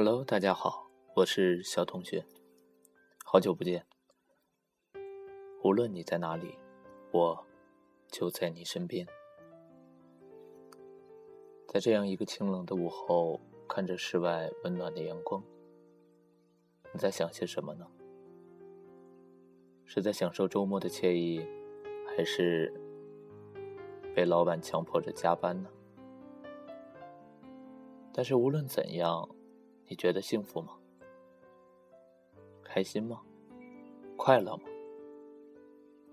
Hello，大家好，我是小同学，好久不见。无论你在哪里，我就在你身边。在这样一个清冷的午后，看着室外温暖的阳光，你在想些什么呢？是在享受周末的惬意，还是被老板强迫着加班呢？但是无论怎样。你觉得幸福吗？开心吗？快乐吗？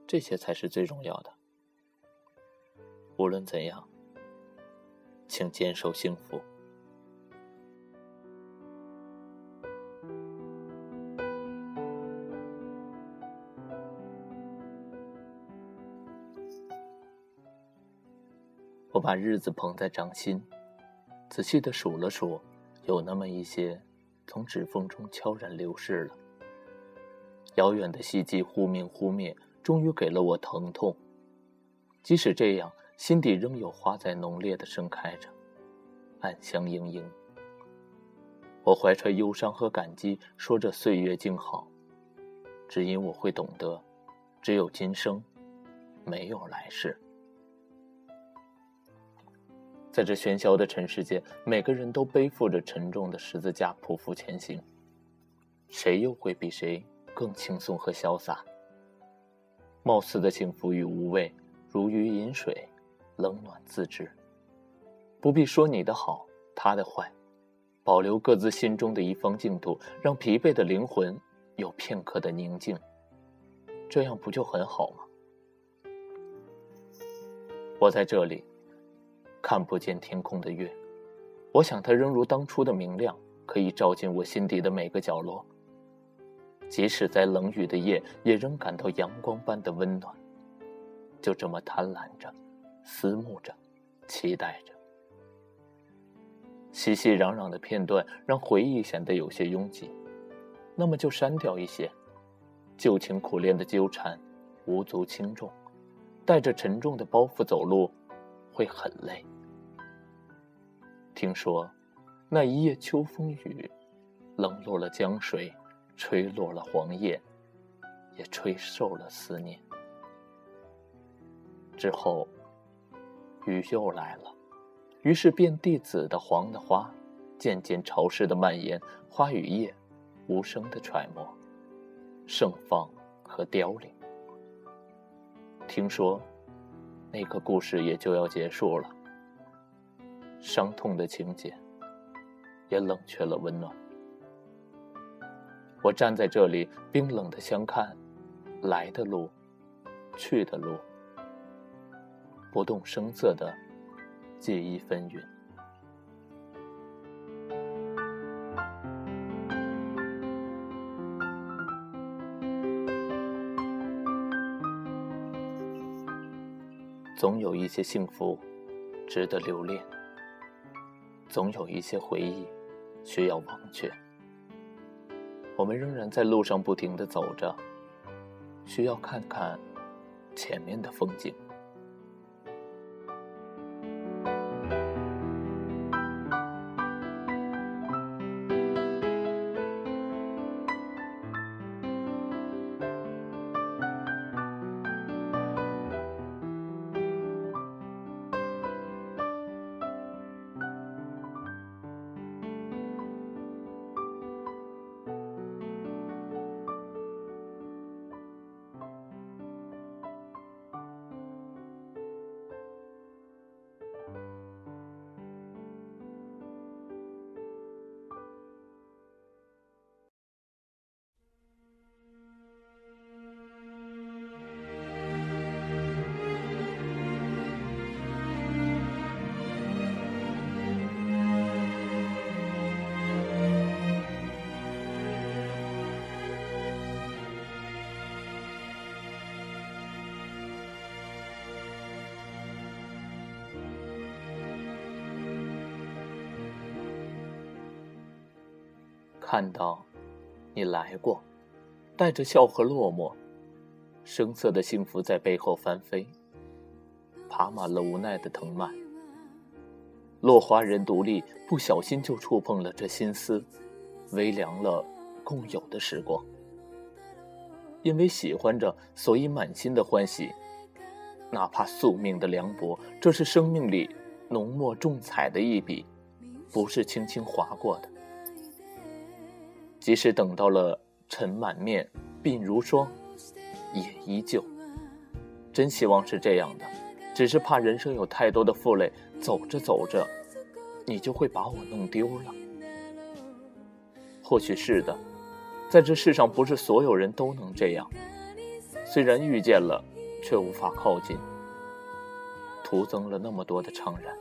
这些才是最重要的。无论怎样，请坚守幸福。我把日子捧在掌心，仔细的数了数。有那么一些，从指缝中悄然流逝了。遥远的希冀忽明忽灭，终于给了我疼痛。即使这样，心底仍有花在浓烈的盛开着，暗香盈盈。我怀揣忧伤和感激，说着岁月静好，只因我会懂得，只有今生，没有来世。在这喧嚣的尘世间，每个人都背负着沉重的十字架，匍匐前行。谁又会比谁更轻松和潇洒？貌似的幸福与无畏，如鱼饮水，冷暖自知。不必说你的好，他的坏，保留各自心中的一方净土，让疲惫的灵魂有片刻的宁静。这样不就很好吗？我在这里。看不见天空的月，我想它仍如当初的明亮，可以照进我心底的每个角落。即使在冷雨的夜，也仍感到阳光般的温暖。就这么贪婪着，思慕着，期待着。熙熙攘攘的片段让回忆显得有些拥挤，那么就删掉一些。旧情苦恋的纠缠，无足轻重，带着沉重的包袱走路，会很累。听说，那一夜秋风雨，冷落了江水，吹落了黄叶，也吹瘦了思念。之后，雨又来了，于是遍地紫的、黄的花，渐渐潮湿的蔓延，花与叶，无声的揣摩，盛放和凋零。听说，那个故事也就要结束了。伤痛的情节，也冷却了温暖。我站在这里，冰冷的相看，来的路，去的路，不动声色的记忆纷纭。总有一些幸福，值得留恋。总有一些回忆需要忘却，我们仍然在路上不停的走着，需要看看前面的风景。看到，你来过，带着笑和落寞，声色的幸福在背后翻飞，爬满了无奈的藤蔓。落花人独立，不小心就触碰了这心思，微凉了共有的时光。因为喜欢着，所以满心的欢喜。哪怕宿命的凉薄，这是生命里浓墨重彩的一笔，不是轻轻划过的。即使等到了尘满面、鬓如霜，也依旧。真希望是这样的，只是怕人生有太多的负累，走着走着，你就会把我弄丢了。或许是的。在这世上，不是所有人都能这样。虽然遇见了，却无法靠近，徒增了那么多的怅然。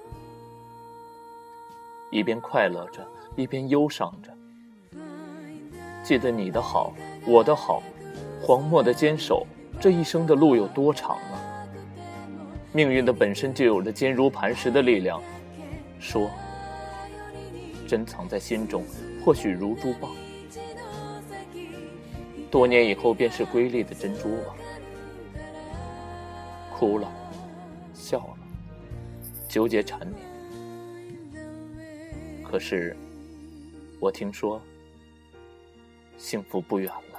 一边快乐着，一边忧伤着。记得你的好，我的好，黄墨的坚守，这一生的路有多长啊？命运的本身就有着坚如磐石的力量。说，珍藏在心中，或许如珠宝。多年以后，便是瑰丽的珍珠了。哭了，笑了，纠结缠绵。可是，我听说，幸福不远了。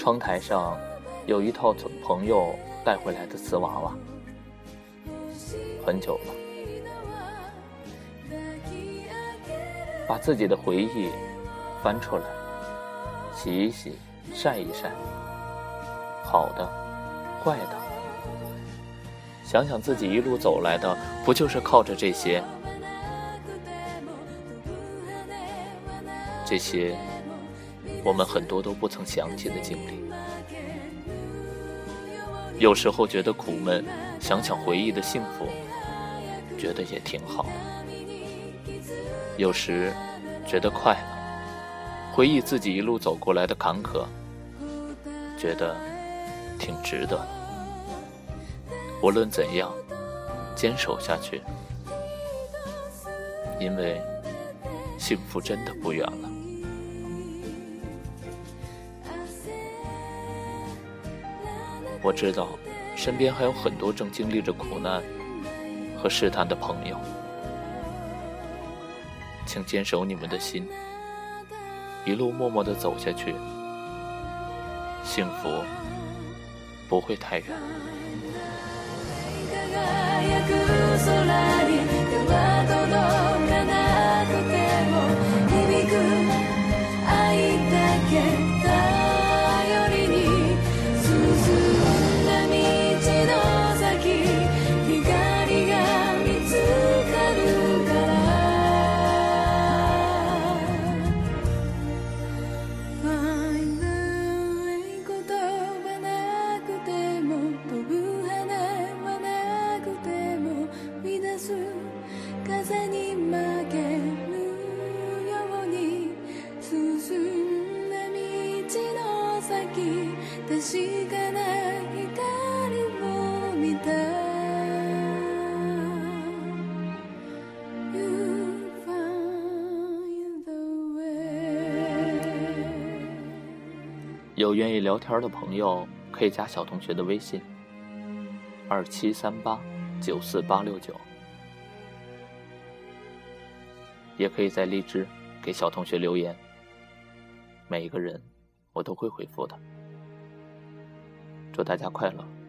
窗台上有一套朋友带回来的瓷娃娃，很久了。把自己的回忆翻出来，洗一洗，晒一晒，好的，坏的，想想自己一路走来的，不就是靠着这些？这些。我们很多都不曾想起的经历，有时候觉得苦闷，想想回忆的幸福，觉得也挺好。有时觉得快乐，回忆自己一路走过来的坎坷，觉得挺值得。无论怎样，坚守下去，因为幸福真的不远了。我知道，身边还有很多正经历着苦难和试探的朋友，请坚守你们的心，一路默默的走下去，幸福不会太远。有愿意聊天的朋友，可以加小同学的微信：二七三八九四八六九，也可以在荔枝给小同学留言。每一个人，我都会回复的。祝大家快乐。